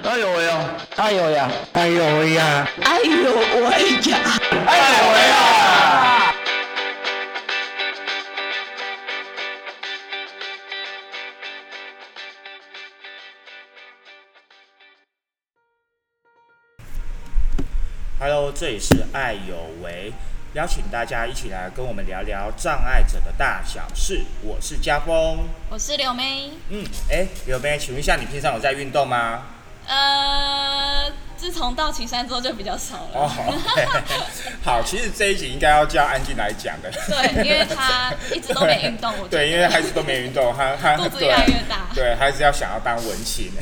哎呦喂呀！哎呦呀！哎呦喂呀！哎呦喂呀！哎呦喂呀！Hello，这里是爱有为，邀请大家一起来跟我们聊聊障碍者的大小事。我是家峰，我是柳梅。嗯，哎，柳梅，请问一下，你平常有在运动吗？呃，自从到岐山之后就比较少了。哦，好，其实这一集应该要叫安静来讲的。对，因为他一直都没运动，我对，因为孩子都没运动，他他肚子越来越大对，孩子要想要当文青。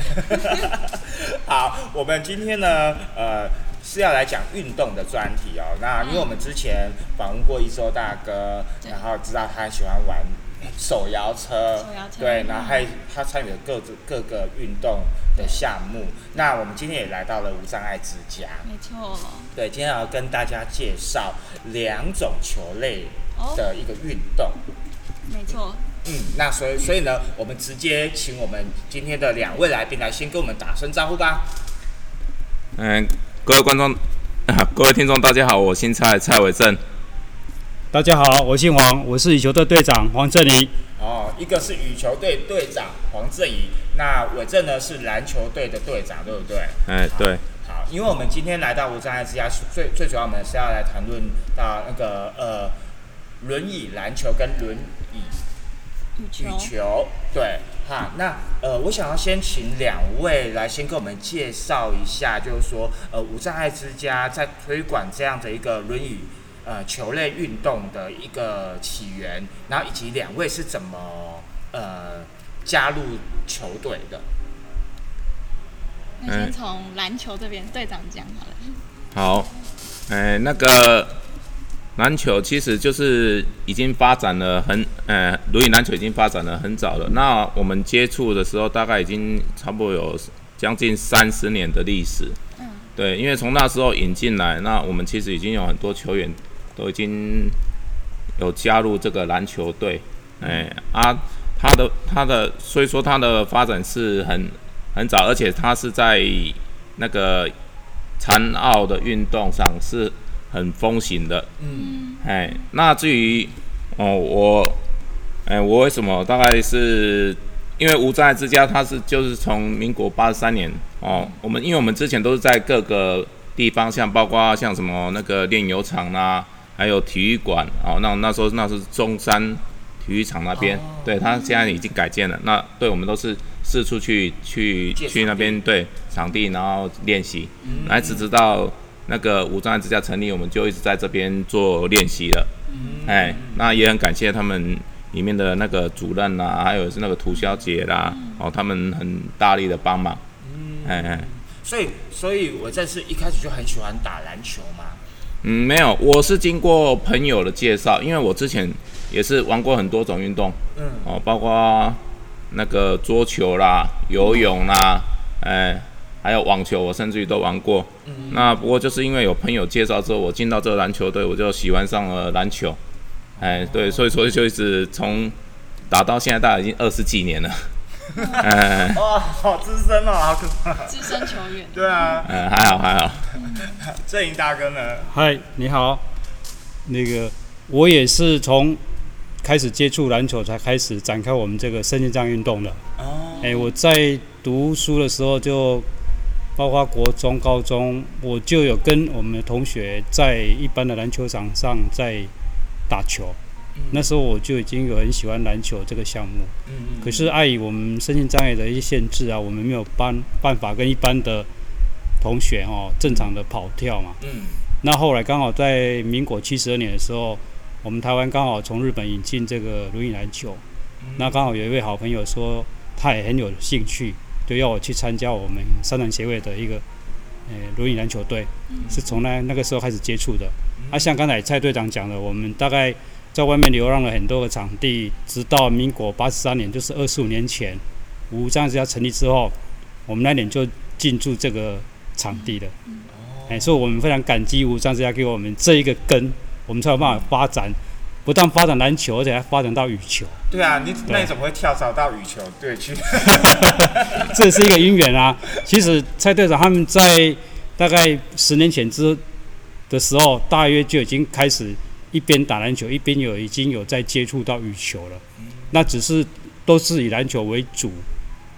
好，我们今天呢，呃，是要来讲运动的专题哦。那因为我们之前访问过一周大哥，然后知道他喜欢玩手摇车，手摇车对，嗯然后还他参与了各自各个运动的项目。那我们今天也来到了无障碍之家。没错。对，今天要跟大家介绍两种球类哦的一个运动。没错，嗯，那所以所以呢，我们直接请我们今天的两位来宾来先跟我们打声招呼吧。嗯，各位观众、啊，各位听众，大家好，我姓蔡，蔡伟正。大家好，我姓黄，我是羽球队队长黄振仪。哦，一个是羽球队队长黄振仪，那伟正呢是篮球队的队长，对不对？哎，对，好，因为我们今天来到无障碍之家，最最主要我们是要来谈论到那个呃轮椅篮球跟轮椅羽球。羽球，对，哈，那呃，我想要先请两位来先跟我们介绍一下，就是说，呃，无障碍之家在推广这样的一个轮椅呃球类运动的一个起源，然后以及两位是怎么呃加入球队的。那先从篮球这边队长讲好了。好，哎，那个篮球其实就是已经发展了很，呃，轮椅篮球已经发展了很早了。那我们接触的时候，大概已经差不多有将近三十年的历史。嗯。对，因为从那时候引进来，那我们其实已经有很多球员都已经有加入这个篮球队。哎啊，他的他的，所以说他的发展是很很早，而且他是在那个残奥的运动上是很风行的。嗯哎，那至于哦，我哎，我为什么大概是因为无障碍之家，它是就是从民国八十三年哦，我们因为我们之前都是在各个地方，像包括像什么那个炼油厂啦，还有体育馆哦，那那时候那是中山体育场那边，哦对，它现在已经改建了。那对我们都是四处去去去那边对场地，然后练习，嗯来直直到那个无障碍之家成立，我们就一直在这边做练习了。嗯哎，那也很感谢他们里面的那个主任啦，还有是那个涂小姐啦，哦，他们很大力的帮忙。哎哎，所以所以我这是一开始就很喜欢打篮球嘛。嗯，没有，我是经过朋友的介绍，因为我之前也是玩过很多种运动，嗯哦，包括那个桌球啦、游泳啦，哎，还有网球，我甚至于都玩过。那不过就是因为有朋友介绍之后，我进到这个篮球队，我就喜欢上了篮球。哎，对，所以说就一直从打到现在，大概已经二十几年了。哎，哇，好资深哦，好可怕。资深球员。对啊，嗯，还好还好。正营大哥呢？嗨，你好。那个我也是从开始接触篮球才开始展开我们这个身心障运动的。哦，哎，我在读书的时候就，包括国中、高中，我就有跟我们的同学在一般的篮球场上在打球。那时候我就已经有很喜欢篮球这个项目。嗯可是碍于我们身心障碍的一些限制啊，我们没有办办法跟一般的同学哦正常的跑跳嘛。嗯。那后来刚好在民国七十二年的时候，我们台湾刚好从日本引进这个轮椅篮球，那刚好有一位好朋友说他也很有兴趣，就要我去参加我们三团协会的一个呃轮椅篮球队，是从那那个时候开始接触的。啊，像刚才蔡队长讲的，我们大概在外面流浪了很多个场地，直到民国八十三年，就是二十五年前，无障碍之家成立之后，我们那年就进驻这个场地的。哎，所以我们非常感激无障碍之家给我们这一个根，我们才有办法发展，不但发展篮球，而且还发展到羽球。对啊，你那你怎么会跳槽到羽球队去？这也是一个因缘啊。其实蔡队长他们在大概十年前之的时候，大约就已经开始一边打篮球，一边有已经有在接触到羽球了。那只是都是以篮球为主，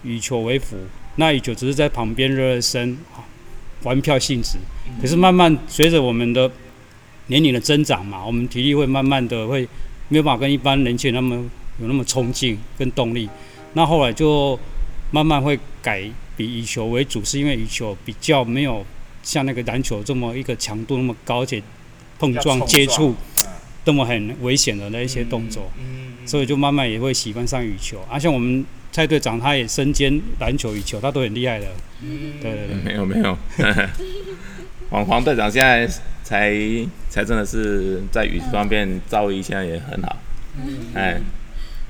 羽球为辅。那羽球只是在旁边热热身，玩票性质。可是慢慢随着我们的年龄的增长嘛，我们体力会慢慢的会没有办法跟一般人那么有那么冲劲跟动力。那后来就慢慢会改比羽球为主，是因为羽球比较没有像那个篮球这么一个强度那么高，而且碰撞接触这么很危险的那一些动作，嗯所以就慢慢也会喜欢上羽球。啊，像我们蔡队长他也身兼篮球、羽球，他都很厉害的。对对对，没有没有，黄黄队长现在才才真的是在羽球方面造诣现在也很好。哎，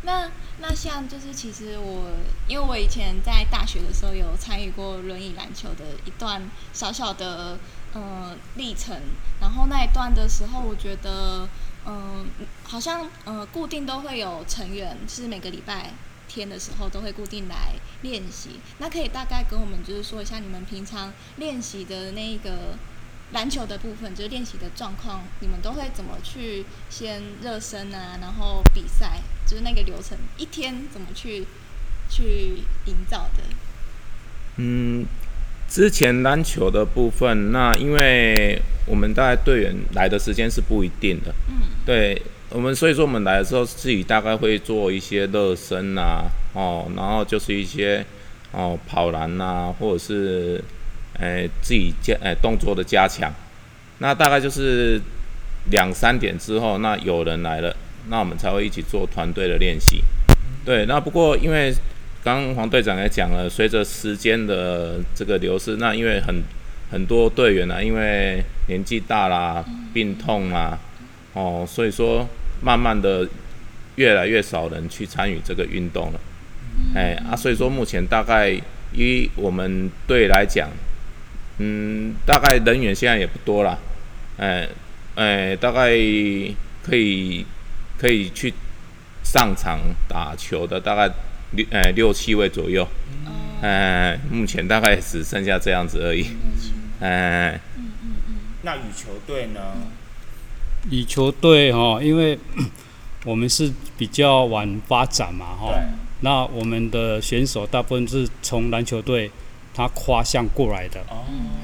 那。那像就是其实我，因为我以前在大学的时候有参与过轮椅篮球的一段小小的呃历程，然后那一段的时候，我觉得嗯，好像呃固定都会有成员，是每个礼拜天的时候都会固定来练习。那可以大概跟我们就是说一下你们平常练习的那个。篮球的部分就是练习的状况，你们都会怎么去先热身啊？然后比赛就是那个流程，一天怎么去去营造的？嗯，之前篮球的部分，那因为我们大概队员来的时间是不一定的，嗯，对我们所以说我们来的时候自己大概会做一些热身啊，哦，然后就是一些哦跑篮啊，或者是。诶，自己加诶动作的加强，那大概就是两三点之后，那有人来了，那我们才会一起做团队的练习。对，那不过因为刚刚黄队长也讲了，随着时间的这个流失，那因为很很多队员呢，因为年纪大啦、病痛啦，哦，所以说慢慢的越来越少人去参与这个运动了。哎啊，所以说目前大概以我们队来讲。嗯，大概人员现在也不多了，哎哎，大概可以可以去上场打球的大概六呃六七位左右，哎，目前大概只剩下这样子而已，哎，嗯嗯。嗯，那羽球队呢？羽球队哈，因为 我们是比较晚发展嘛哈，那我们的选手大部分是从篮球队。他跨项过来的，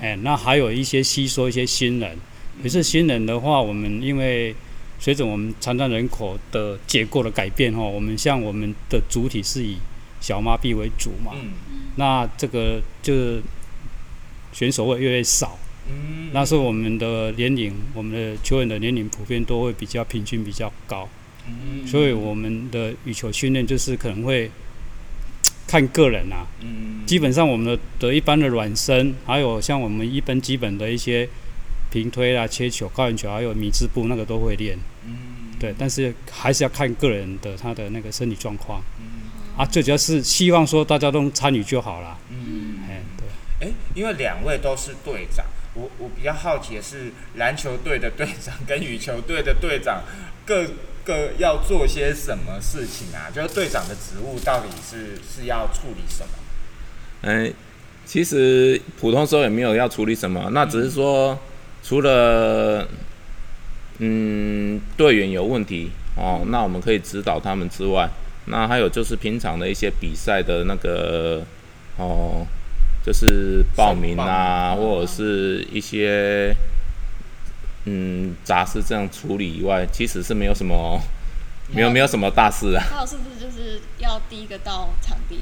哎，那还有一些吸收一些新人，可是新人的话，我们因为随着我们残障人口的结构的改变哈，我们像我们的主体是以小麻痹为主嘛，那这个就是选手会越来越少，那是我们的年龄，我们的球员的年龄普遍都会比较平均比较高，所以我们的羽球训练就是可能会。看个人啊，嗯，基本上我们的的一般的软身，还有像我们一般基本的一些平推啦、切球、高远球，还有米字步那个都会练，嗯，对，但是还是要看个人的他的那个身体状况，嗯，啊，最主要是希望说大家都参与就好了，嗯，哎，对，哎，因为两位都是队长，我我比较好奇的是篮球队的队长跟羽球队的队长各。个要做些什么事情啊？就是队长的职务到底是是要处理什么？嗯，其实普通时候也没有要处理什么，那只是说除了嗯队员有问题哦，那我们可以指导他们之外，那还有就是平常的一些比赛的那个哦，就是报名啊，或者是一些。嗯，杂事这样处理以外，其实是没有什么，没有没有什么大事啊。还有是不是就是要第一个到场地？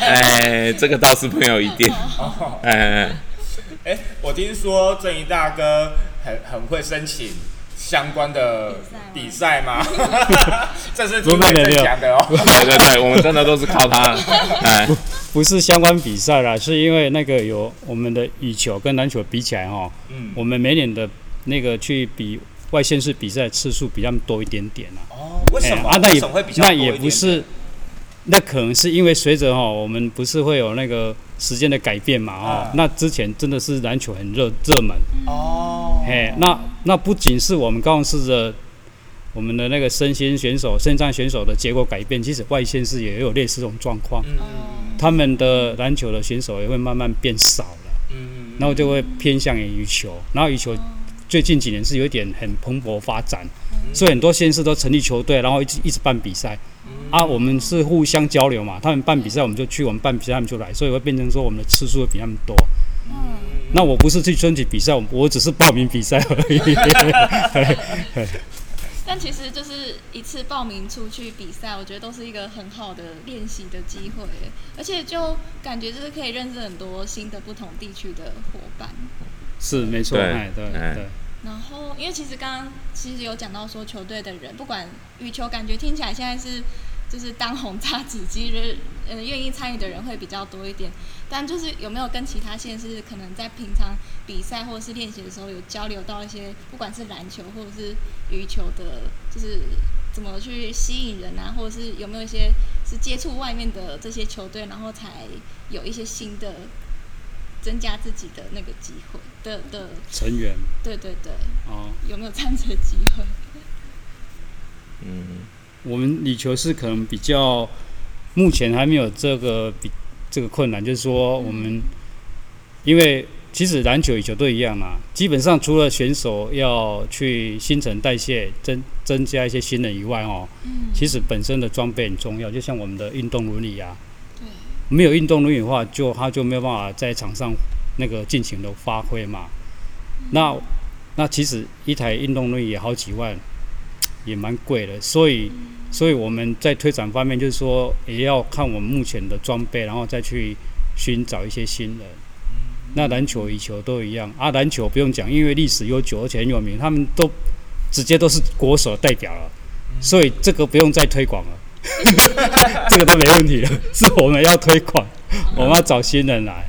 哎，这个倒是没有一定。哎 哎，我听说正义大哥很很会申请相关的比赛吗？这是听别人讲的哦。对对对，我们真的都是靠他。哎，不是相关比赛啦，是因为那个有我们的羽球跟篮球比起来哈，嗯，我们每年的。那个去比外县市比赛次数比较多一点点啊。哦，为什么？啊，那也那也不是，那可能是因为随着哈，我们不是会有那个时间的改变嘛？哦，那之前真的是篮球很热热门。哦。嘿，那那不仅是我们高雄市的我们的那个身心选手、肾脏选手的结果改变，其实外县市也有类似这种状况，嗯他们的篮球的选手也会慢慢变少了，嗯然后就会偏向于羽球，然后羽球最近几年是有点很蓬勃发展，所以很多县市都成立球队，然后一直一直办比赛。啊，我们是互相交流嘛，他们办比赛我们就去，我们办比赛他们就来，所以会变成说我们的次数会比他们多。嗯那我不是去争取比赛，我我只是报名比赛而已。但其实就是一次报名出去比赛，我觉得都是一个很好的练习的机会，而且就感觉就是可以认识很多新的不同地区的伙伴。是没错，对哎，对哎对。然后，因为其实刚刚其实有讲到说，球队的人不管羽球，感觉听起来现在是就是当红炸子鸡，就是呃愿意参与的人会比较多一点。但就是有没有跟其他县市可能在平常比赛或者是练习的时候有交流到一些，不管是篮球或者是羽球的，就是怎么去吸引人啊，或者是有没有一些是接触外面的这些球队，然后才有一些新的增加自己的那个机会的的，成员。对对对。哦，有没有这样子的机会？嗯，我们羽球是可能比较目前还没有这个比这个困难，就是说我们因为其实篮球、羽球都一样嘛，基本上除了选手要去新陈代谢增增加一些新人以外哦，嗯，其实本身的装备很重要，就像我们的运动伦理啊，对，没有运动轮椅的话，就他就没有办法在场上那个尽情的发挥嘛。那那其实一台运动轮椅也好几万，也蛮贵的，所以所以我们在推展方面，就是说也要看我们目前的装备，然后再去寻找一些新人。那篮球、羽球都一样啊，篮球不用讲，因为历史悠久而且很有名，他们都直接都是国手代表了，所以这个不用再推广了，这个都没问题了，是我们要推广，我们要找新人来，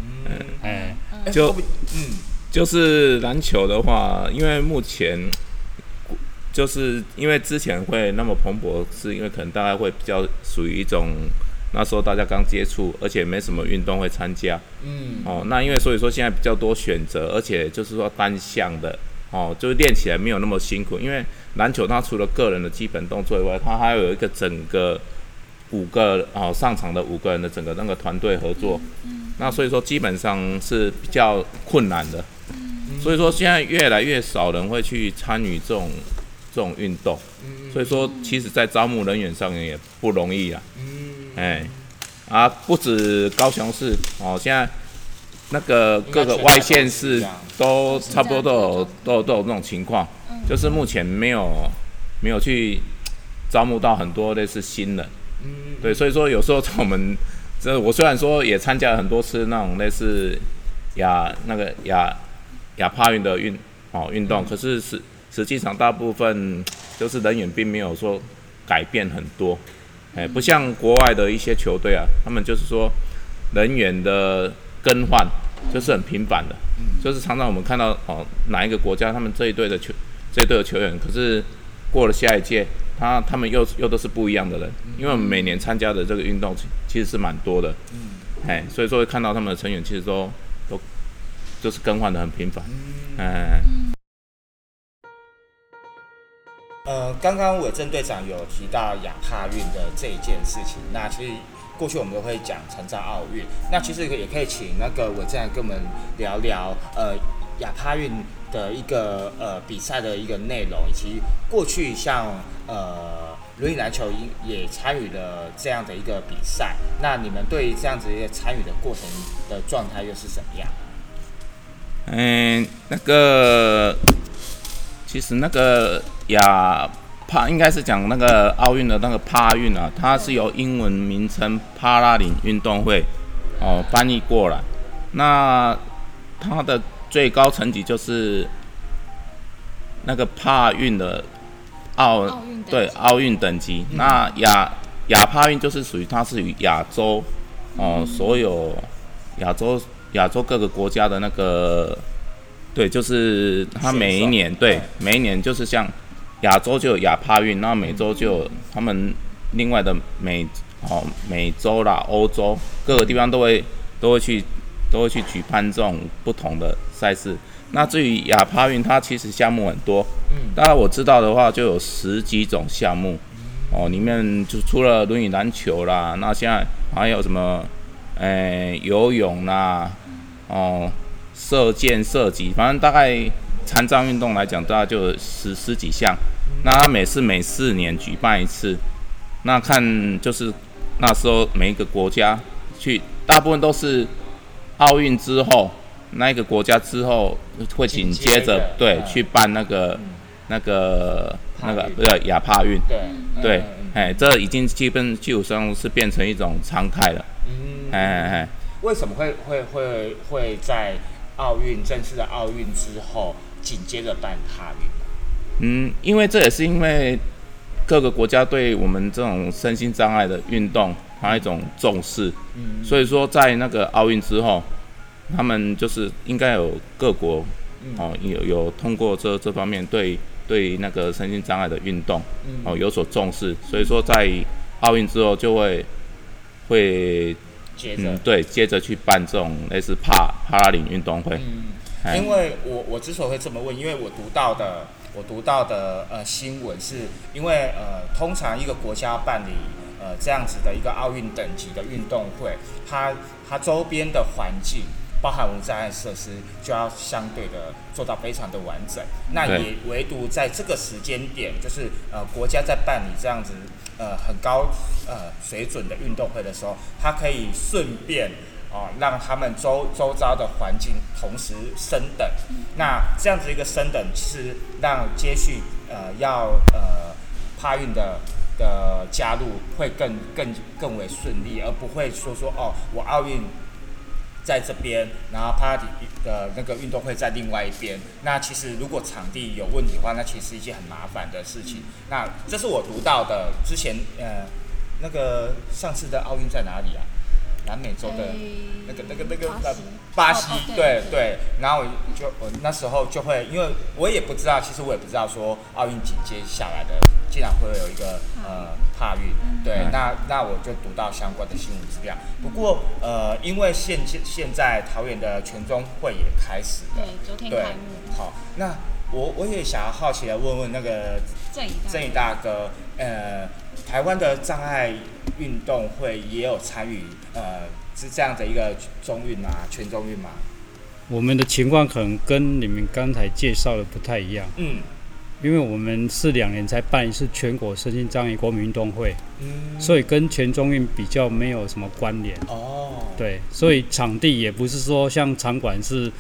哎，就哎会不会嗯。就是篮球的话，因为目前就是因为之前会那么蓬勃，是因为可能大家会比较属于一种那时候大家刚接触，而且没什么运动会参加。嗯。哦。那因为所以说现在比较多选择，而且就是说单项的哦，就是练起来没有那么辛苦。因为篮球它除了个人的基本动作以外，它还有一个整个五个哦上场的五个人的整个那个团队合作。那所以说基本上是比较困难的。所以说现在越来越少人会去参与这种这种运动，所以说其实在招募人员上面也不容易啊。哎，啊，不止高雄市哦，现在那个各个外县市都差不多都有都有。都有这种情况，就是目前没有没有去招募到很多类似新人。对，所以说有时候在我们这我虽然说也参加了很多次那种类似亚那个亚亚帕运的运哦运动，可是实实际上大部分就是人员并没有说改变很多，哎，不像国外的一些球队啊，他们就是说人员的更换就是很频繁的，就是常常我们看到哦哪一个国家他们这一队的球这一队的球员，可是过了下一届，他他们又又都是不一样的人，因为我们每年参加的这个运动其其实是蛮多的，哎，所以说会看到他们的成员其实都都就是更换的很频繁，哎。呃，刚刚伟正队长有提到亚帕运的这一件事情，那其实过去我们都会讲成造奥运，那其实也可以请那个伟正来跟我们聊聊呃亚帕运的一个呃比赛的一个内容，以及过去像呃轮椅篮球也参与了这样的一个比赛，那你们对这样子一个参与的过程的状态又是什么样？嗯，那个其实那个亚帕应该是讲那个奥运的那个帕运啊，它是由英文名称帕拉林运动会哦翻译过来。那它的最高层级就是那个帕运的奥对奥运等级。那亚亚帕运就是属于它是与亚洲哦所有亚洲亚洲各个国家的那个对，就是它每一年对每一年就是像亚洲就有亚帕运，那美洲就有他们另外的美哦美洲啦、欧洲各个地方都会都会去都会去举办这种不同的赛事。那至于亚帕运，它其实项目很多，嗯大概我知道的话，就有十几种项目，哦，里面就除了轮椅篮球啦，那现在还有什么，诶、游泳啦，哦，射箭、射击，反正大概残障运动来讲，大概就十十几项。那它每次每四年举办一次，那看就是那时候每一个国家去，大部分都是奥运之后，那一个国家之后会紧接着着对嗯。去办那个那个那个帕运。对亚帕运，对对嗯，哎，这已经基本基本上是变成一种常态了，嗯。哎哎哎。为什么会会会会在奥运正式的奥运之后紧接着办帕运？嗯，因为这也是因为各个国家对我们这种身心障碍的运动还有一种重视，嗯。所以说在那个奥运之后，他们就是应该有各国嗯。哦有有通过这这方面对对那个身心障碍的运动嗯。哦有所重视，所以说在奥运之后就会会接着。嗯对接着去办这种类似帕帕拉林运动会，因为我我之所以会这么问，因为我读到的我读到的呃新闻是，因为呃通常一个国家办理呃这样子的一个奥运等级的运动会，它它周边的环境。包含无障碍设施就要相对的做到非常的完整，那也唯独在这个时间点，就是呃国家在办理这样子呃很高呃水准的运动会的时候，它可以顺便哦，让他们周周遭的环境同时升等。那这样子一个升等，其实让接续呃要呃帕运的的加入会更更更为顺利，而不会说说哦，我奥运在这边，然后帕迪的那个运动会在另外一边。那其实如果场地有问题的话，那其实是一件很麻烦的事情。那这是我读到的，之前呃那个上次的奥运在哪里啊？南美洲的。那个、那个、那个呃，巴西，对对，然后我就我那时候就会，因为我也不知道，其实我也不知道说奥运紧接下来的竟然会有一个呃帕运，对，嗯。那那我就读到相关的新闻资料。不过呃，因为现现在桃园的全中会也开始了，对，昨天对开幕，好，那我我也想要好奇的问问那个郑怡郑宇大哥，呃，台湾的障碍运动会也有参与，呃，是这样的一个中运啊？全中运嘛？我们的情况可能跟你们刚才介绍的不太一样，嗯因为我们是两年才办一次全国身心障碍国民运动会，嗯，所以跟全中运比较没有什么关联。哦，对，所以场地也不是说像场馆是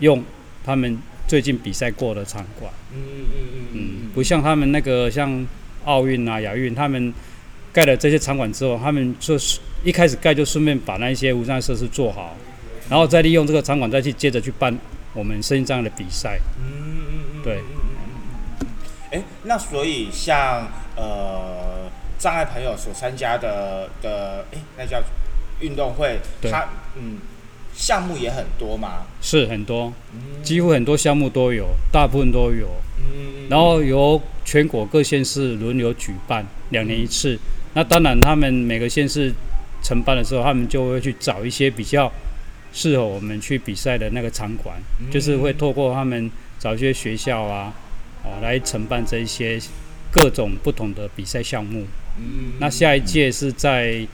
用他们最近比赛过的场馆，嗯嗯嗯嗯，不像他们那个像奥运啊、亚运，他们盖了这些场馆之后，他们就是一开始盖就顺便把那些无障碍设施做好，然后再利用这个场馆再去接着去办我们身心障碍的比赛。嗯嗯嗯，对嗯嗯嗯嗯。哎，那所以像呃障碍朋友所参加的的，哎，那叫运动会，对它嗯项目也很多嘛，是很多，嗯几乎很多项目都有，大部分都有。嗯，然后由全国各县市轮流举办，两年一次。那当然，他们每个县市承办的时候，他们就会去找一些比较适合我们去比赛的那个场馆，就是会透过他们找一些学校啊，哦来承办这一些各种不同的比赛项目。嗯。那下一届是在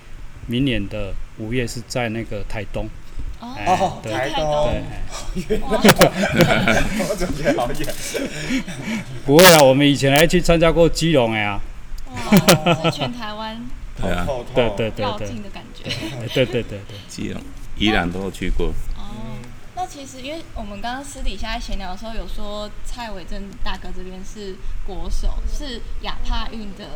明年的五月，是在那个台东。哦哎哦，对。台台东。对，东，哇我总觉得好远。不会啊，我们以前还去参加过基隆哎呀，哇，是全台湾对啊，对对对对绕境的感觉。哎对对对对。基隆、宜兰都有去过。哦，那其实因为我们刚刚私底下在闲聊的时候有说，蔡伟正大哥这边是国手，是亚帕运的，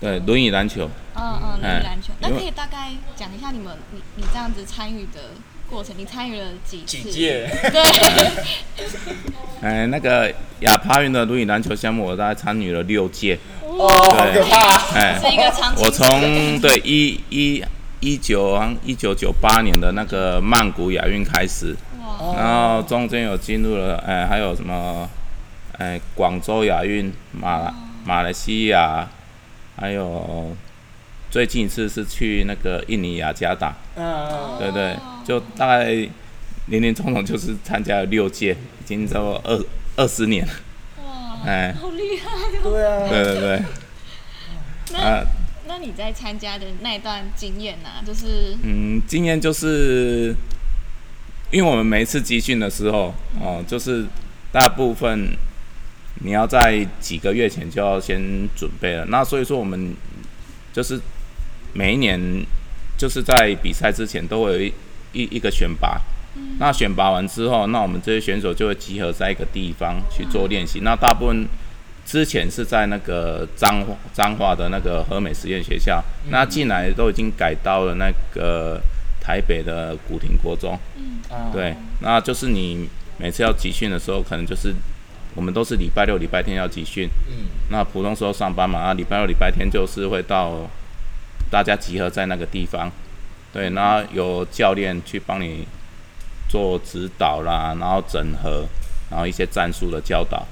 对，轮椅篮球，嗯嗯，轮椅篮球。那可以大概讲一下你们你你这样子参与的过程，你参与了几次？几届？对，哎，那个亚帕运的轮椅篮球项目，我大概参与了六届。哦，好可怕！哎，是一个长期。我从对一一一九一九九八年的那个曼谷亚运开始，然后中间有进入了，哎，还有什么，哎，广州亚运、马来马来西亚，还有最近一次是去那个印尼雅加达，嗯，对对，就大概林林总总就是参加了六届，已经差不多二二十年了。哇，哎，好厉害哦！对啊，对对对，那、啊，那你在参加的那一段经验呢、就是嗯，经验就是，因为我们每一次集训的时候，哦，就是大部分你要在几个月前就要先准备了。那所以说我们就是每一年就是在比赛之前都会有一一一个选拔。那选拔完之后，那我们这些选手就会集合在一个地方去做练习。那大部分之前是在那个彰化彰化的那个和美实验学校，那进来都已经改到了那个台北的古亭国中。啊，对，那就是你每次要集训的时候，可能就是我们都是礼拜六、礼拜天要集训，嗯，那普通时候上班嘛，那礼拜六、礼拜天就是会到大家集合在那个地方，对，然后有教练去帮你做指导啦，然后整合，然后一些战术的教导，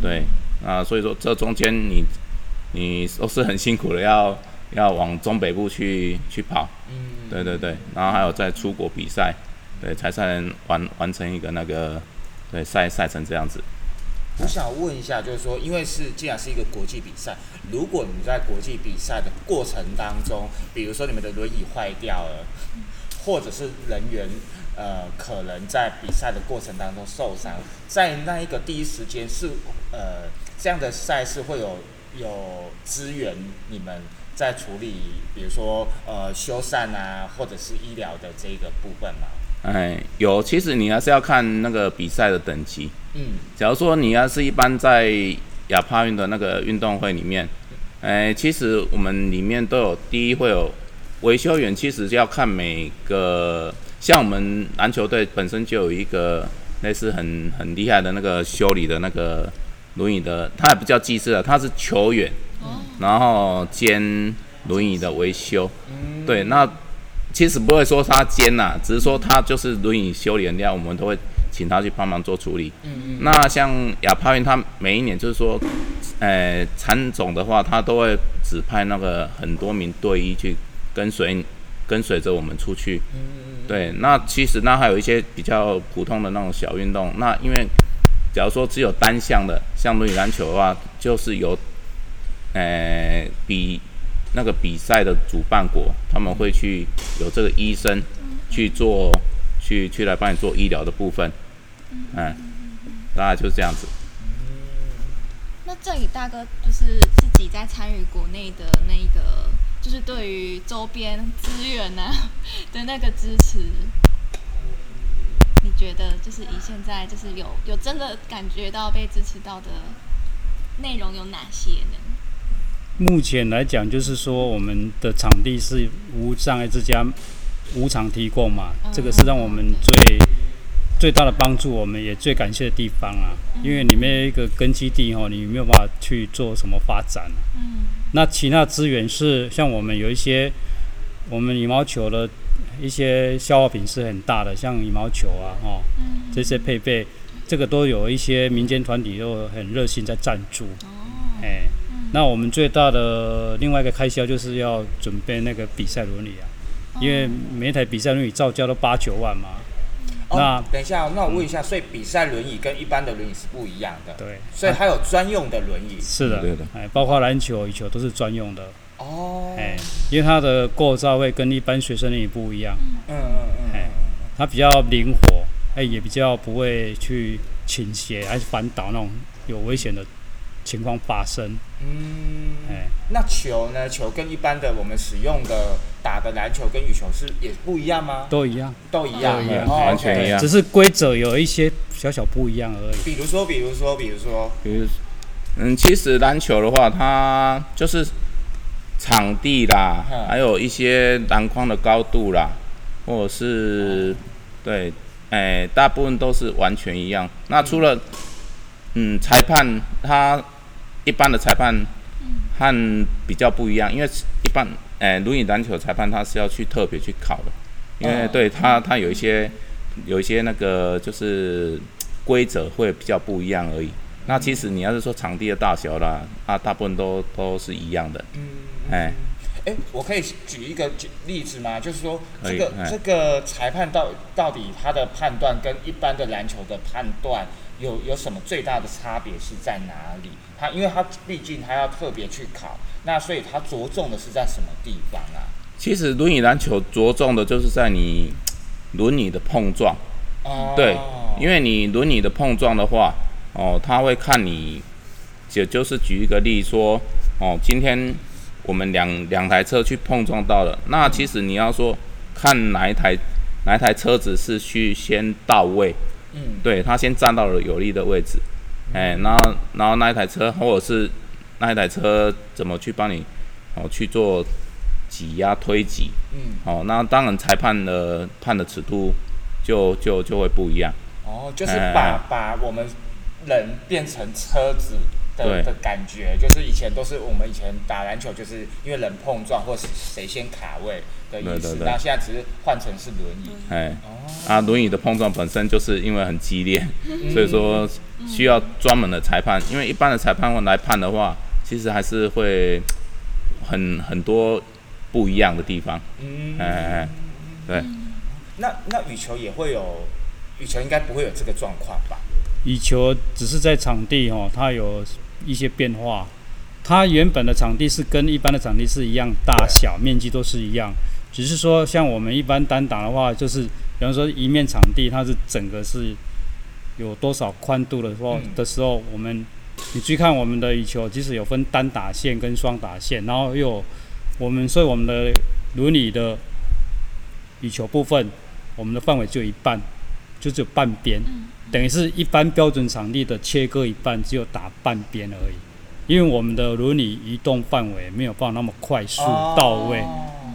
对，那所以说这中间你你都是很辛苦的，要要往中北部去去跑，嗯，对对对，然后还有再出国比赛，对，才才能完完成一个那个对赛赛成这样子。我想问一下，就是说，因为是既然是一个国际比赛，如果你在国际比赛的过程当中，比如说你们的轮椅坏掉了，或者是人员呃可能在比赛的过程当中受伤，在那一个第一时间是呃这样的赛事会有有资源你们在处理，比如说呃修缮啊，或者是医疗的这个部分吗？哎，有，其实你还是要看那个比赛的等级。嗯假如说你要是一般在亚帕运的那个运动会里面，哎，其实我们里面都有第一会有维修员，其实要看每个，像我们篮球队本身就有一个类似很很厉害的那个修理的那个轮椅的，他也不叫技师了，他是球员，然后兼轮椅的维修，对，那其实不会说他兼呐、只是说他就是轮椅修理人家，我们都会请他去帮忙做处理。嗯那像亚帕运，他每一年就是说，呃，产总的话，他都会指派那个很多名队医去跟随跟随着我们出去。嗯对，那其实那还有一些比较普通的那种小运动，那因为假如说只有单项的，像轮椅篮球的话，就是由呃比那个比赛的主办国，他们会去有这个医生去做，去去来帮你做医疗的部分，嗯，大概就是这样子。那这里大哥就是自己在参与国内的那个，就是对于周边资源啊的那个支持，你觉得就是以现在就是有有真的感觉到被支持到的内容有哪些呢？目前来讲，就是说我们的场地是无障碍之家无偿提供嘛，这个是让我们最最大的帮助，我们也最感谢的地方啊。因为你没有一个根基地哦，你没有办法去做什么发展。嗯那其他资源是像我们有一些我们羽毛球的一些消耗品是很大的，像羽毛球啊，哦，嗯这些配备，这个都有一些民间团体都很热心在赞助。哦哎，那我们最大的另外一个开销就是要准备那个比赛轮椅啊，因为每一台比赛轮椅造价都八九万嘛。哦那，等一下，那我问一下，所以比赛轮椅跟一般的轮椅是不一样的，对，所以它有专用的轮椅。是的，对的。哎，包括篮球、羽球都是专用的，哦，哎，因为它的构造会跟一般学生轮椅不一样，嗯嗯嗯哎嗯，它比较灵活，哎，也比较不会去倾斜还是反倒那种有危险的情况发生，嗯，哎，那球呢？球跟一般的我们使用的打的篮球跟羽球是也不一样吗？都一样，都一样，都一样哦完全一样。只是规则有一些小小不一样而已。比如说，比如说，比如说，比如，嗯，其实篮球的话，它就是场地啦嗯，还有一些篮筐的高度啦，或者是对，哎、大部分都是完全一样。那除了嗯裁判，他一般的裁判和比较不一样，因为一般诶轮椅篮球裁判他是要去特别去考的，因为哦对他他有一些有一些那个就是规则会比较不一样而已。那其实你要是说场地的大小啦，啊，大部分都都是一样的。嗯，哎，哎，我可以举一个举例子吗？就是说，这个这个裁判到到底他的判断跟一般的篮球的判断有有什么最大的差别是在哪里？它因为它毕竟它要特别去考，那所以它着重的是在什么地方啊？其实轮椅篮球着重的就是在你轮椅的碰撞，哦，对，因为你轮椅的碰撞的话，哦，他会看你，就就是举一个例说，哦，今天我们两两台车去碰撞到了，那其实你要说看哪一台哪一台车子是去先到位，嗯，对他先站到了有利的位置，哎，然后然后那一台车或者是那一台车怎么去帮你哦去做挤压推挤，嗯，哦，那当然裁判的判的尺度就就就会不一样。哦，就是哎。把把我们人变成车子的对的感觉，就是以前都是我们以前打篮球，就是因为人碰撞或是谁先卡位的意思，那现在只是换成是轮椅。哎，哦，啊，轮椅的碰撞本身就是因为很激烈，所以说需要专门的裁判。因为一般的裁判来判的话，其实还是会很很多不一样的地方。嗯哎哎哎，对，那那羽球也会有，羽球应该不会有这个状况吧？羽球只是在场地哦，它有一些变化。它原本的场地是跟一般的场地是一样，大小面积都是一样，只是说像我们一般单打的话，就是比方说一面场地，它是整个是有多少宽度的时候、嗯。的时候，我们你去看我们的羽球，即使有分单打线跟双打线，然后又有我们所以我们的轮椅的羽球部分，我们的范围就一半，就只有半边。等于是一般标准场地的切割一半，只有打半边而已。因为我们的轮椅移动范围没有办法那么快速到位，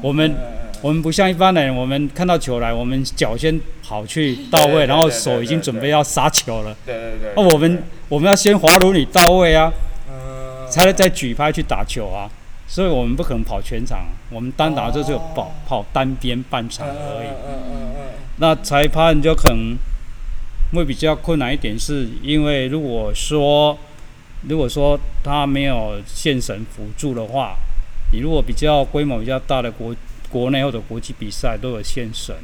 我们我们不像一般人，我们看到球来，我们脚先跑去到位，然后手已经准备要杀球了。对对对。那我们我们要先滑轮椅到位啊，嗯才能再举拍去打球啊。所以我们不可能跑全场，我们单打就只有跑哦跑单边半场而已。那裁判就可能会比较困难一点，是因为如果说如果说他没有线绳辅助的话，你如果比较规模比较大的国国内或者国际比赛都有线绳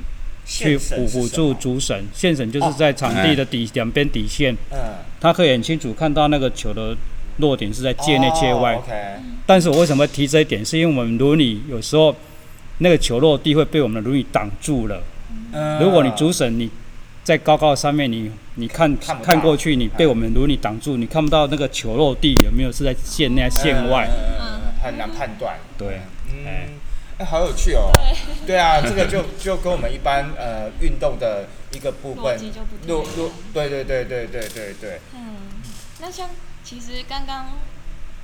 去辅辅助主审，线绳就是在场地的底两边底线，嗯，他可以很清楚看到那个球的落点是在界内界外。哦 OK，但是我为什么提这一点？是因为我们轮椅有时候那个球落地会被我们的轮椅挡住了。嗯如果你主审你在高高的上面，你你看看看过去，你被我们如你挡住，你看不到那个球落地有没有是在线内线外。很难判断。对，嗯哎，哎，好有趣哦。对啊，这个就就跟我们一般呃运动的一个部分逻辑就不太一样路路，对对对对对对对。嗯，那像其实刚刚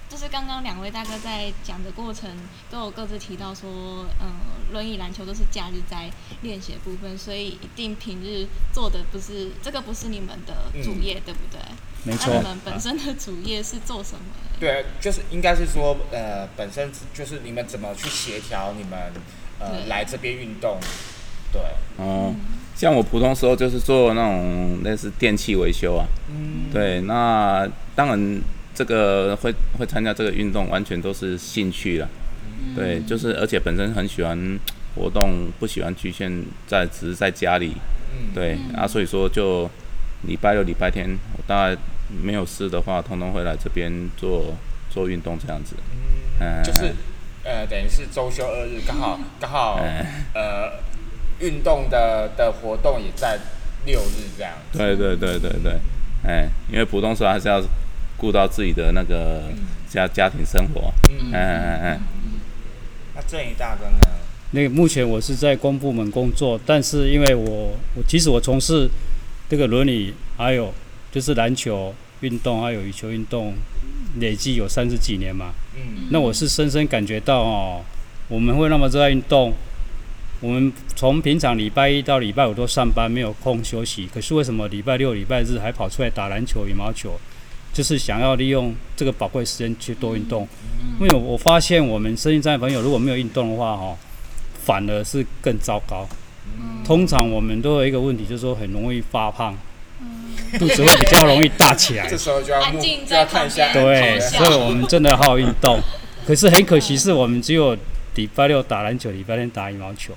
就是刚刚两位大哥在讲的过程，都有各自提到说，嗯，轮椅篮球都是假日在练习的部分，所以一定平日做的不是这个，不是你们的主业，对不对？那没错你。们本身的主业是做什么的？对，就是应该是说，呃，本身就是你们怎么去协调你们呃来这边运动，对，哦，像我普通时候就是做那种类似电器维修啊，嗯，对，那当然这个会会参加这个运动，完全都是兴趣了。对，就是而且本身很喜欢活动，不喜欢局限在只是在家里。嗯，对啊，所以说就礼拜六、礼拜天，我大概没有事的话，通通会来这边做做运动这样子。嗯，就是呃，等于是周休二日，刚好 刚好哎呃，运动的的活动也在六日这样。对对对对对，哎，因为普通时候还是要顾到自己的那个家家庭生活。嗯嗯嗯嗯，那郑宇大哥呢？那个目前我是在公部门工作，但是因为我我其实我从事这个轮椅，还有就是篮球运动，还有羽球运动，累计有三十几年嘛。嗯那我是深深感觉到哦，我们会那么热爱运动，我们从平常礼拜一到礼拜五都上班，没有空休息。可是为什么礼拜六、礼拜日还跑出来打篮球、羽毛球？就是想要利用这个宝贵时间去多运动。因为我发现我们身心障碍朋友如果没有运动的话，哦，反而是更糟糕。通常我们都有一个问题，就是说很容易发胖，肚子会比较容易大起来这。时候就要看一下对，所以我们真的好好运动。可是很可惜，是我们只有礼拜六打篮球，礼拜天打羽毛球。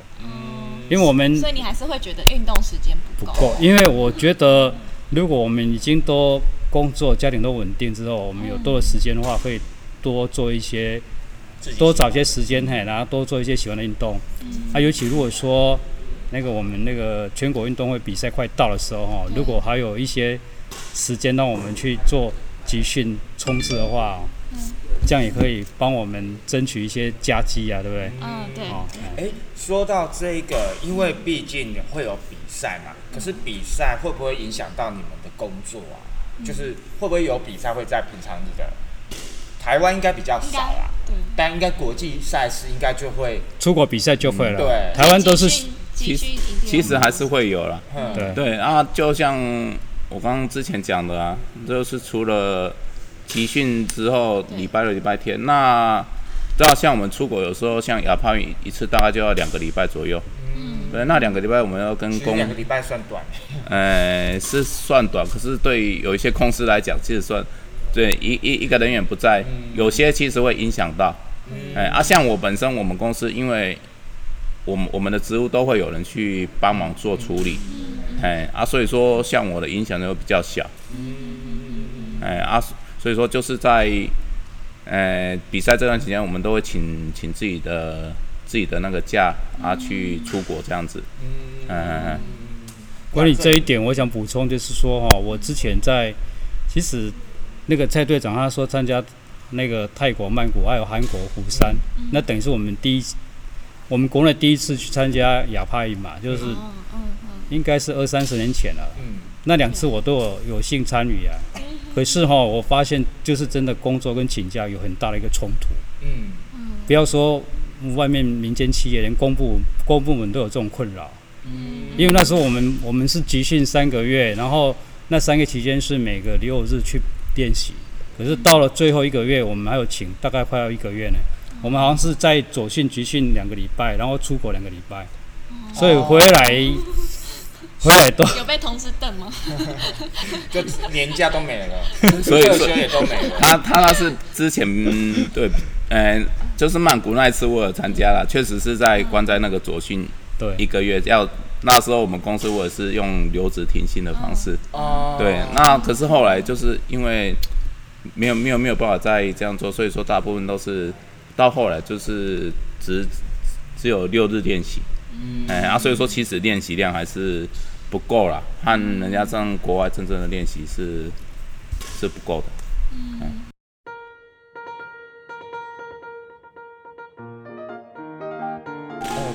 因为我们所以你还是会觉得运动时间不够。不够，因为我觉得如果我们已经都工作、家庭都稳定之后，我们有多的时间的话，会多做一些，多找些时间嘿，然后多做一些喜欢的运动。啊，尤其如果说那个我们那个全国运动会比赛快到的时候哈，如果还有一些时间让我们去做集训冲刺的话，这样也可以帮我们争取一些佳绩啊，对不对？嗯，对。哦，哎哎，说到这个，因为毕竟会有比赛嘛，可是比赛会不会影响到你们的工作啊？就是会不会有比赛会在平常日的台湾应该比较少啦，对。但应该国际赛事应该就会，出国比赛就会了。对台湾都是其其实还是会有啦。嗯，对对啊，就像我刚刚之前讲的啊，就是除了集训之后，礼拜六、礼拜天，那知道像我们出国有时候像亚帕一一次大概就要两个礼拜左右。嗯，对，那两个礼拜我们要跟公，两个礼拜算短，哎，是算短，可是对于有一些公司来讲，其实算，对一一一个人员不在，有些其实会影响到。哎、啊，像我本身我们公司，因为我们我们的职务都会有人去帮忙做处理，哎、啊，所以说像我的影响就比较小，哎、啊，所以说就是在，呃，比赛这段时间，我们都会请请自己的自己的那个假啊去出国这样子，嗯。嗯嗯。关于这一点，我想补充就是说哈，我之前在其实那个蔡队长他说参加那个泰国曼谷还有韩国釜山，那等于是我们第一我们国内第一次去参加亚帕一马，就是嗯嗯嗯，应该是二三十年前了。嗯，那两次我都有有幸参与啊，可是哈，我发现就是真的工作跟请假有很大的一个冲突。嗯，不要说外面民间企业，连公部公部门都有这种困扰。因为那时候我们我们是集训三个月，然后那三个期间是每个六日去练习，可是到了最后一个月，我们还有请大概快要一个月呢。我们好像是在左训集训两个礼拜，然后出国两个礼拜，所以回来回来都有被同事瞪吗？就年假都没了，所以特休也都没了。他他那是之前嗯对，呃，就是曼谷那一次我有参加了，确实是在关在那个左训对。一个月，要那时候我们公司我也是用留职停薪的方式，哦，对，那可是后来就是因为没有没有没有办法再这样做，所以说大部分都是到后来就是只只有六日练习，嗯，哎啊，所以说其实练习量还是不够了，和人家上国外真正的练习是是不够的。嗯，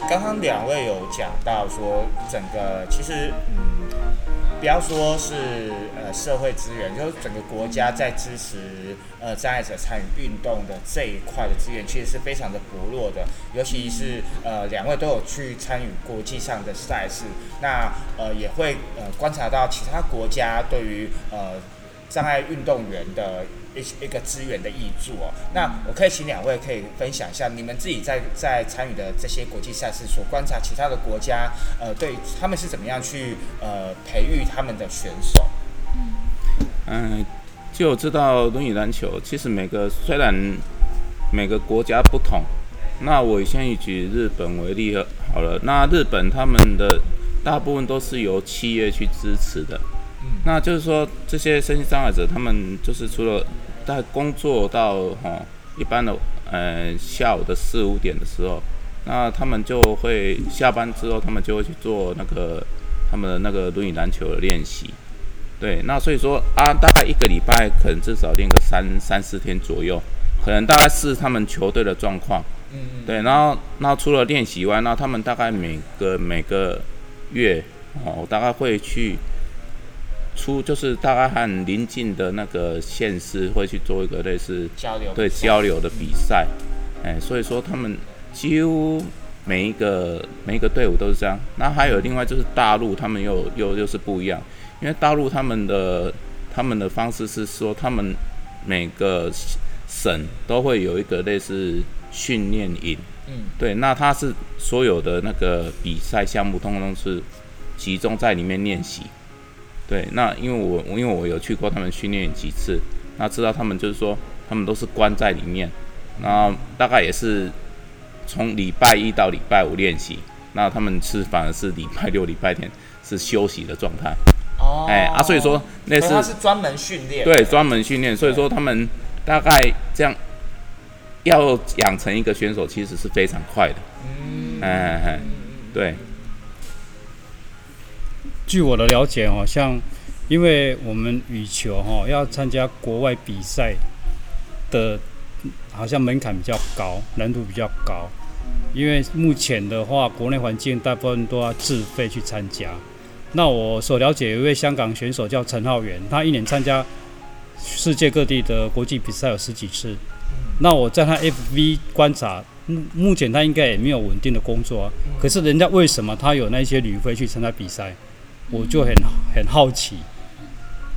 刚刚两位有讲到说，整个其实，嗯，不要说是呃社会资源，就是整个国家在支持呃障碍者参与运动的这一块的资源，其实是非常的薄弱的。尤其是呃两位都有去参与国际上的赛事，那呃也会呃观察到其他国家对于呃障碍运动员的一一个资源的益助哦。那我可以请两位可以分享一下你们自己在在参与的这些国际赛事所观察其他的国家，呃，对他们是怎么样去呃培育他们的选手？嗯，就我知道轮椅篮球，其实每个虽然每个国家不同，那我先以举日本为例好了。那日本他们的大部分都是由企业去支持的，那就是说这些身心障碍者，他们就是除了在工作到哈一般的呃下午的四五点的时候，那他们就会下班之后，他们就会去做那个他们的那个轮椅篮球的练习。对，那所以说啊，大概一个礼拜可能至少练个三三四天左右，可能大概是他们球队的状况。嗯对，然后然后除了练习以外，那他们大概每个每个月哦，大概会去出，就是大概和邻近的那个县市会去做一个类似交流对交流的比赛，哎，所以说他们几乎每一个每一个队伍都是这样。那还有另外就是大陆，他们又又又是不一样，因为大陆他们的他们的方式是说，他们每个省都会有一个类似训练营，嗯对，那他是所有的那个比赛项目，通通是集中在里面练习。对，那因为我我因为我有去过他们训练营几次，那知道他们就是说他们都是关在里面，那大概也是从礼拜一到礼拜五练习，那他们是反而是礼拜六、礼拜天是休息的状态。哦哎啊，所以说那是他是是专门训练，对专门训练，所以说他们大概这样要养成一个选手，其实是非常快的。嗯，哎哎哎，对，据我的了解哦，像因为我们羽球哈要参加国外比赛的，好像门槛比较高，难度比较高。因为目前的话，国内环境大部分都要自费去参加。那我所了解有一位香港选手叫陈浩源，他一年参加世界各地的国际比赛有十几次。那我在他 FV 观察，目目前他应该也没有稳定的工作啊。可是人家为什么他有那些旅费去参加比赛？我就很很好奇，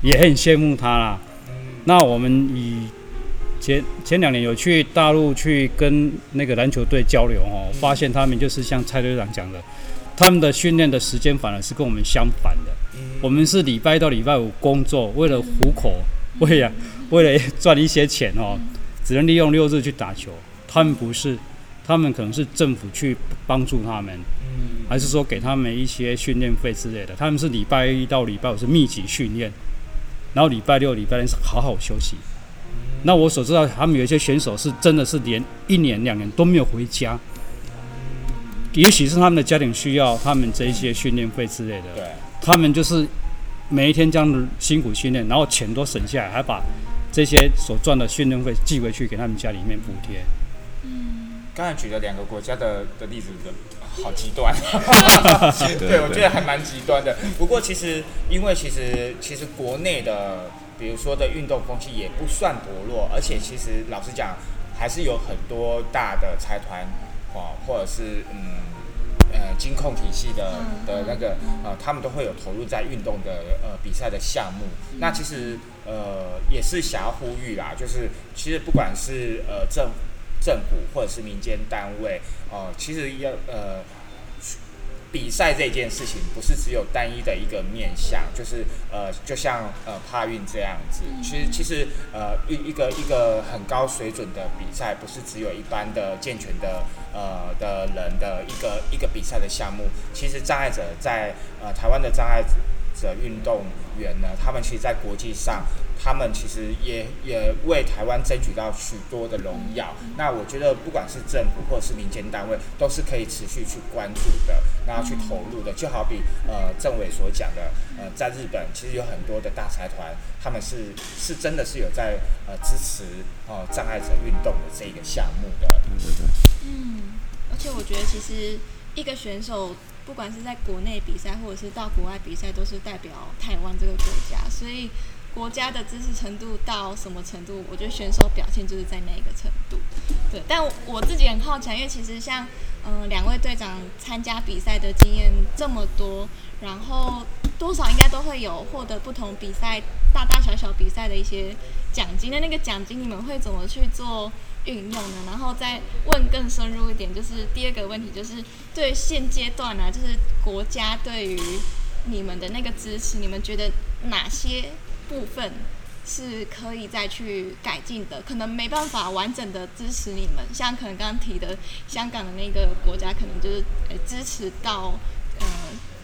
也很羡慕他啦。那我们以前前两年有去大陆去跟那个篮球队交流哦，发现他们就是像蔡队长讲的，他们的训练的时间反而是跟我们相反的。我们是礼拜到礼拜五工作，为了糊口，为了为了 赚一些钱哦，只能利用六日去打球。他们不是，他们可能是政府去帮助他们。还是说给他们一些训练费之类的。他们是礼拜一到礼拜五是密集训练，然后礼拜六、礼拜天是好好休息。那我所知道，他们有一些选手是真的是连一年、两年都没有回家，也许是他们的家庭需要，他们这一些训练费之类的，对，他们就是每一天这样子辛苦训练，然后钱都省下来，还把这些所赚的训练费寄回去给他们家里面补贴。刚才举了两个国家的的例子的，好极端。对对，我觉得还蛮极端的。不过其实，因为其实其实国内的，比如说的运动风气也不算薄弱，而且其实老实讲，还是有很多大的财团，啊，或者是嗯。呃，金控体系的的那个呃，他们都会有投入在运动的呃比赛的项目。那其实呃也是想要呼吁啦，就是其实不管是呃政政府或者是民间单位，哦、其实要呃比赛这件事情不是只有单一的一个面向，就是呃，就像呃帕运这样子，其实其实呃一一个一个很高水准的比赛，不是只有一般的健全的呃的人的一个一个比赛的项目。其实障碍者在呃台湾的障碍者运动员呢，他们其实在国际上。他们其实也也为台湾争取到许多的荣耀。那我觉得，不管是政府或者是民间单位，都是可以持续去关注的，然后去投入的。就好比呃政委所讲的，呃，在日本其实有很多的大财团，他们是是真的是有在呃支持呃障碍者运动的这个项目的。嗯，而且我觉得其实一个选手，不管是在国内比赛，或者是到国外比赛，都是代表台湾这个国家，所以国家的支持程度到什么程度，我觉得选手表现就是在那个程度。对，但我自己很好奇，因为其实像嗯两位队长参加比赛的经验这么多，然后多少应该都会有获得不同比赛大大小小比赛的一些奖金。的那个奖金你们会怎么去做运用呢？然后再问更深入一点，就是第二个问题，就是对现阶段呢、就是国家对于你们的那个支持，你们觉得哪些部分是可以再去改进的？可能没办法完整的支持你们，像可能刚刚提的香港的那个国家，可能就是呃支持到呃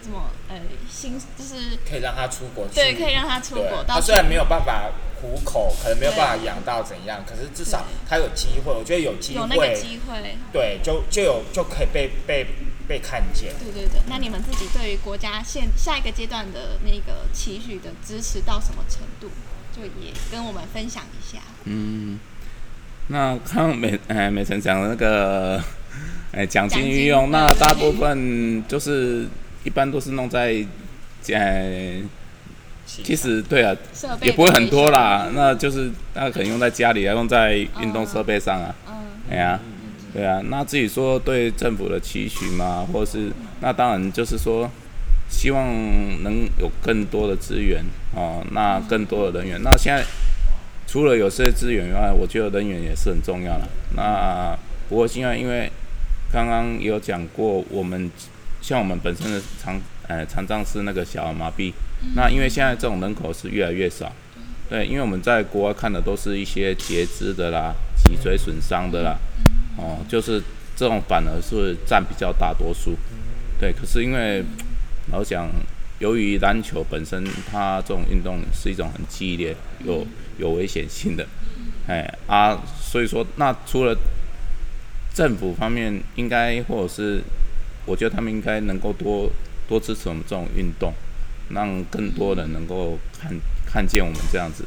怎么呃新就是可以让他出国去，对，可以让他出对国到他虽然没有办法糊口，可能没有办法养到怎样，可是至少他有机会。我觉得有机会有那个会，机会。对，就就有就可以被被被看见。对对对，那你们自己对于国家现下一个阶段的那个期许的支持到什么程度，就也跟我们分享一下。嗯，那刚刚美哎美晨讲的那个哎奖金运用，那大部分就是一般都是弄在呃，其实对啊，也不会很多啦，那就是那可能用在家里啊，用在运动设备上啊。嗯，哎呀、对啊，那至于说对政府的期许嘛，或是那当然就是说，希望能有更多的资源哦，那更多的人员。那现在除了有些资源以外，我觉得人员也是很重要了。那不过现在因为刚刚也有讲过，我们像我们本身的残呃残障是那个小儿麻痹，那因为现在这种人口是越来越少，对，因为我们在国外看的都是一些截肢的啦、脊椎损伤的啦，哦，就是这这种反而是占比较大多数。对，可是因为老实讲，由于篮球本身它这种运动是一种很激烈、有有危险性的，哎啊，所以说那除了政府方面应该或者是，我觉得他们应该能够多多支持我们这种运动，让更多人能够看看见我们这样子。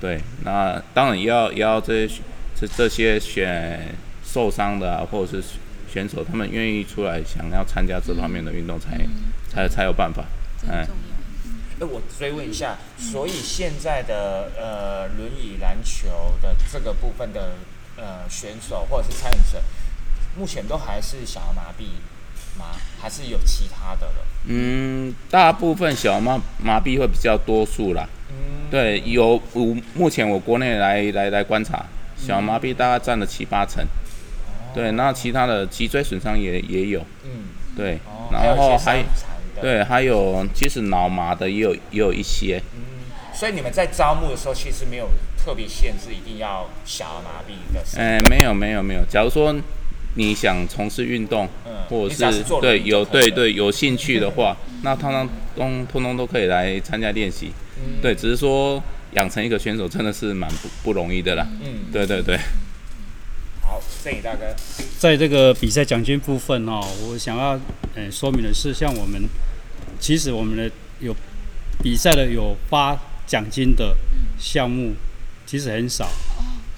对，那当然也要也要这些这这些选受伤的啊，或者是选手，他们愿意出来想要参加这方面的运动才，才才有办法。哎这很重要。那我追问一下，所以现在的呃轮椅篮球的这个部分的呃选手或者是参与者，目前都还是想要麻痹吗？还是有其他的了？嗯，大部分小麻麻痹会比较多数啦。嗯，对，有我目前我国内来来来观察，小麻痹大概占了七八成。对，那其他的脊椎损伤也也有。嗯，对，哦，然后还一些伤残的，，对，还有其实脑麻的也有也有一些。嗯，所以你们在招募的时候其实没有特别限制，一定要小儿麻痹的身哎、没有没有没有。假如说你想从事运动，嗯或者是对有对对有兴趣的话，那通通通通通都可以来参加练习。嗯对，只是说养成一个选手真的是蛮不不容易的啦。嗯，对对对，好，郑宇大哥，在这个比赛奖金部分哦，我想要呃说明的是，像我们其实我们的有比赛的有发奖金的项目，其实很少。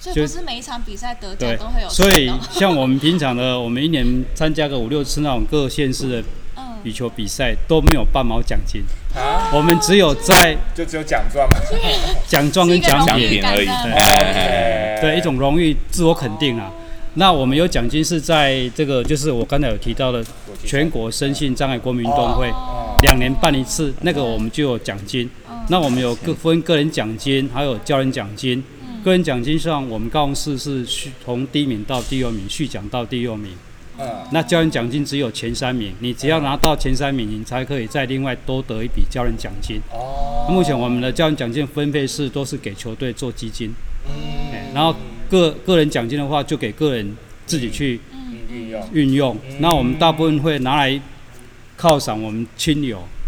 就所以不是每一场比赛得奖都会有，所以像我们平常的，我们一年参加个五六次那种各县市的嗯，羽球比赛都没有半毛奖金，啊，我们只有在就只有奖状嘛？奖状跟奖奖品品而已。对一种荣誉自我肯定啊。那我们有奖金是在这个，就是我刚才有提到的全国身心障碍国民运动会，哦两年办一次，那个我们就有奖金。那我们有各分个人奖金，还有教人奖金。个人奖金上，我们高雄市是续从第一名到第六名，续奖到第六名。嗯，那教练奖金只有前三名，你只要拿到前三名，你才可以再另外多得一笔教练奖金。哦，目前我们的教练奖金分配是都是给球队做基金，嗯。哎然后个个人奖金的话就给个人自己去嗯。运用，运用。那我们大部分会拿来犒赏我们亲友，嗯，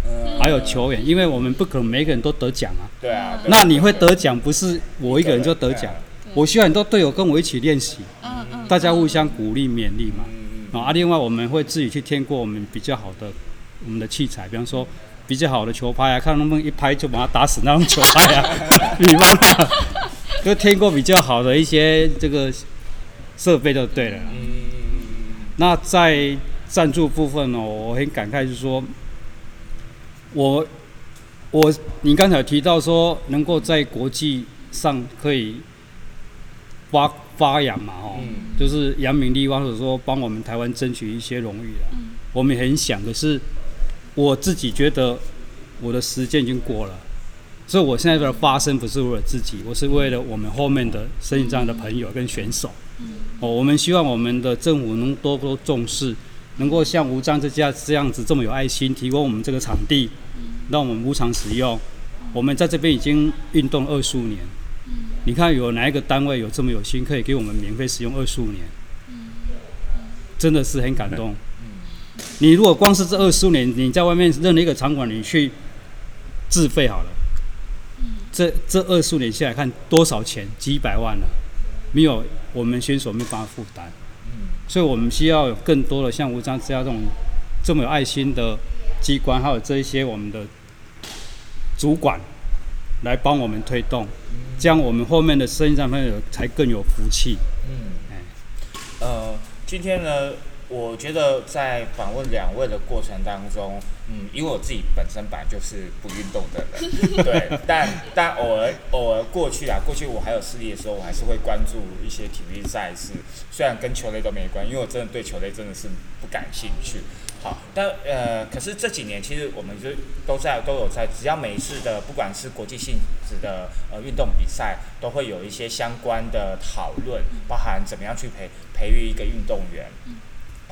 还有球员，因为我们不可能每个人都得奖啊。对啊，对那你会得奖，不是我一个人就得奖，我需要很多队友跟我一起练习，嗯嗯，大家互相鼓励勉励嘛。嗯啊，另外我们会自己去添过我们比较好的我们的器材，比方说比较好的球拍啊，看能不能一拍就把它打死那种球拍啊，比方啊，就添过比较好的一些这个设备就对了啦。嗯嗯那在赞助部分哦，我很感慨，就是说，我我你刚才提到说，能够在国际上可以发发扬嘛，哦，嗯就是扬名立万，或者说帮我们台湾争取一些荣誉啊。我们很想，可是我自己觉得我的时间已经过了，所以我现在的发声不是为了自己，我是为了我们后面的身体上的朋友跟选手。哦，我们希望我们的政府能多多重视，能够像无障这家这样子这么有爱心，提供我们这个场地，让我们无偿使用。我们在这边已经运动二十五年，你看有哪一个单位有这么有心，可以给我们免费使用二十五年？真的是很感动。你如果光是这二十五年，你在外面任何一个场馆，你去自费好了，这这二十五年下来看多少钱？几百万了，没有我们选手没办法负担。所以我们需要有更多的像吴章之家这种这么有爱心的机关，还有这一些我们的主管来帮我们推动，这样我们后面的生意上朋友才更有福气。嗯，呃，今天呢，我觉得在访问两位的过程当中，嗯，因为我自己本身本来就是不运动的人，对，但但偶尔偶尔过去啊，过去我还有视力的时候，我还是会关注一些体育赛事，虽然跟球类都没关，因为我真的对球类真的是不感兴趣。好，但呃，可是这几年其实我们就都在都有在，只要每一次的不管是国际性质的呃运动比赛，都会有一些相关的讨论，包含怎么样去培培育一个运动员。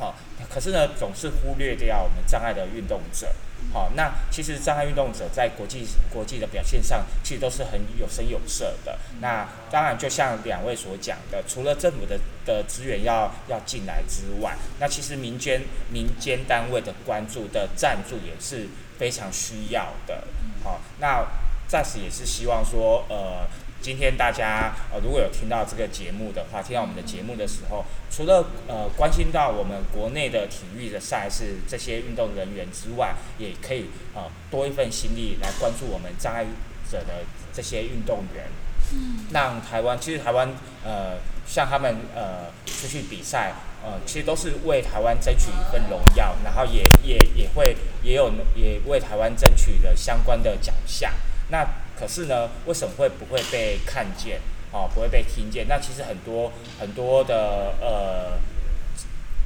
好、可是呢，总是忽略掉我们障碍的运动者。好、那其实障碍运动者在国际国际的表现上，其实都是很有声有色的。那当然，就像两位所讲的，除了政府的的资源要要进来之外，那其实民间民间单位的关注的赞助也是非常需要的。好，那暂时也是希望说，呃，今天大家呃如果有听到这个节目的话，听到我们的节目的时候，除了呃关心到我们国内的体育的赛事这些运动人员之外，也可以呃多一份心力来关注我们障碍者的这些运动员。嗯让台湾其实台湾呃像他们呃出去比赛呃其实都是为台湾争取一份荣耀，然后也也也会也有也为台湾争取了相关的奖项。那可是呢，为什么会不会被看见？哦，不会被听见？那其实很多很多的呃，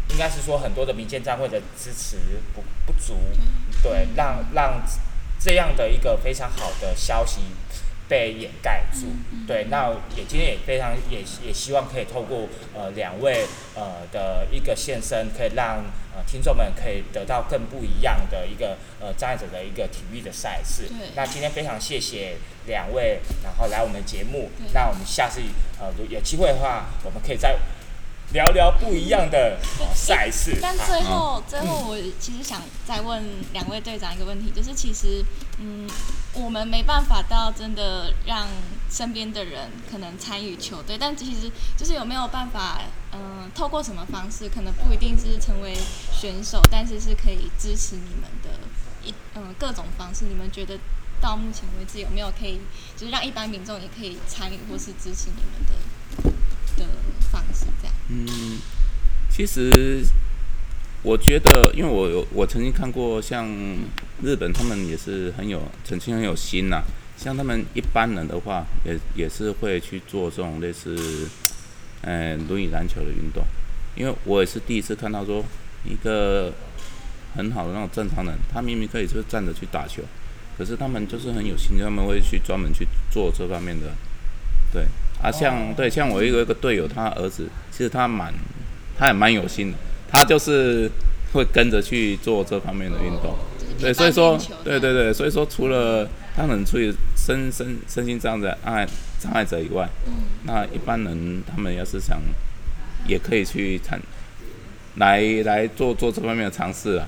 应该是说很多的民间单位的支持不不足，对，让让这样的一个非常好的消息。被掩盖住，对，那也今天也非常也也希望可以透过呃两位呃的一个现身，可以让呃听众们可以得到更不一样的一个呃障碍者的一个体育的赛事。那今天非常谢谢两位，然后来我们节目，那我们下次呃有机会的话，我们可以再。聊聊不一样的赛事。但最后，最后我其实想再问两位队长一个问题，就是其实，嗯，我们没办法到真的让身边的人可能参与球队，但其实就是有没有办法，嗯，透过什么方式，可能不一定是成为选手，但是是可以支持你们的一，嗯，各种方式。你们觉得到目前为止有没有可以，就是让一般民众也可以参与或是支持你们的？的方式这样。嗯，其实我觉得，因为我有我曾经看过，像日本他们也是很有，曾经很有心呐。像他们一般人的话，也也是会去做这种类似，嗯，轮椅篮球的运动。因为我也是第一次看到说，一个很好的那种正常人，他明明可以就站着去打球，可是他们就是很有心，他们会去专门去做这方面的，对。啊，像对，像我一个一个队友，他儿子其实他蛮，他也蛮有心的，他就是会跟着去做这方面的运动，对，所以说，对对对，所以说除了他能处于身身身心障碍障碍者以外，那一般人他们要是想，也可以去参，来来做做这方面的尝试啊，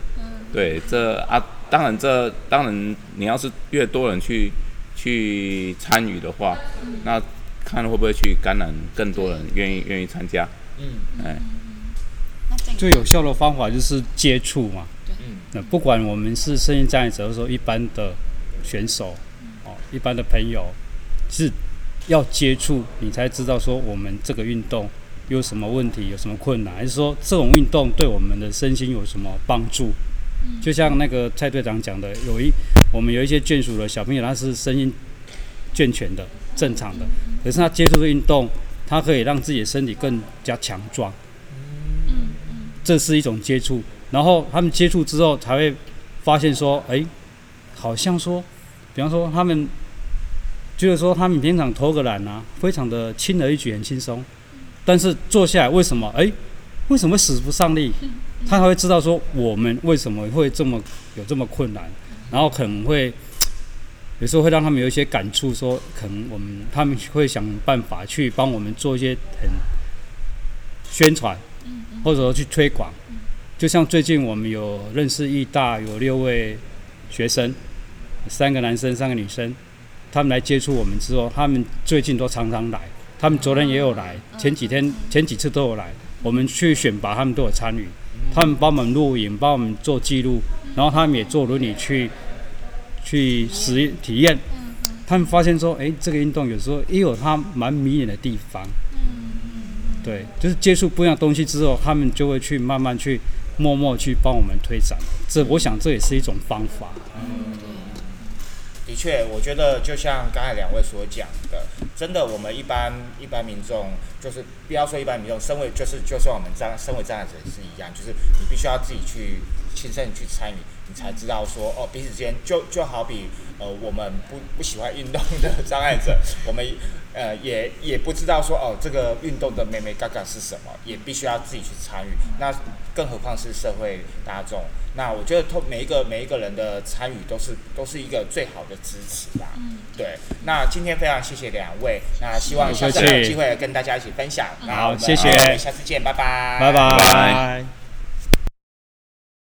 对，这啊，当然这当然你要是越多人去去参与的话，那。看会不会去感染更多人，愿意愿意参加。嗯，哎，最有效的方法就是接触嘛。嗯，那不管我们是声音障碍者，说一般的选手，哦，一般的朋友，是要接触，你才知道说我们这个运动有什么问题，有什么困难，还是说这种运动对我们的身心有什么帮助？就像那个蔡队长讲的，有一我们有一些眷属的小朋友，他是声音健全的。正常的，可是他接触的运动，他可以让自己的身体更加强壮。这是一种接触。然后他们接触之后，才会发现说，哎，好像说，比方说他们，就是说他们平常投个篮啊，非常的轻而易举，很轻松。但是坐下来，为什么？哎，为什么使不上力？他才会知道说，我们为什么会这么有这么困难，然后可能会。有时候会让他们有一些感触，说可能我们他们会想办法去帮我们做一些很宣传，或者说去推广。就像最近我们有认识义大有六位学生，三个男生三个女生，他们来接触我们之后，他们最近都常常来，他们昨天也有来，前几天前几次都有来，我们去选拔他们都有参与，他们帮我们录影，帮我们做记录，然后他们也坐轮椅去。去实体验，他们发现说，哎，这个运动有时候也有它蛮迷人的地方。对，就是接触不一样东西之后，他们就会去慢慢去默默去帮我们推展。这，我想这也是一种方法。的确，我觉得就像刚才两位所讲的，真的，我们一般一般民众，就是不要说一般民众，身为就是就算我们障身为障碍者也是一样，就是你必须要自己去亲身去参与。你才知道说哦，彼此之间就就好比呃，我们不不喜欢运动的障碍者，我们呃，也也不知道说哦，这个运动的妹妹嘎嘎是什么，也必须要自己去参与。那更何况是社会大众。那我觉得，透每一个每一个人的参与都是都是一个最好的支持吧。嗯，对。那今天非常谢谢两位，那希望下次有机会跟大家一起分享。那我们好谢谢呃下次见，拜拜，拜拜拜。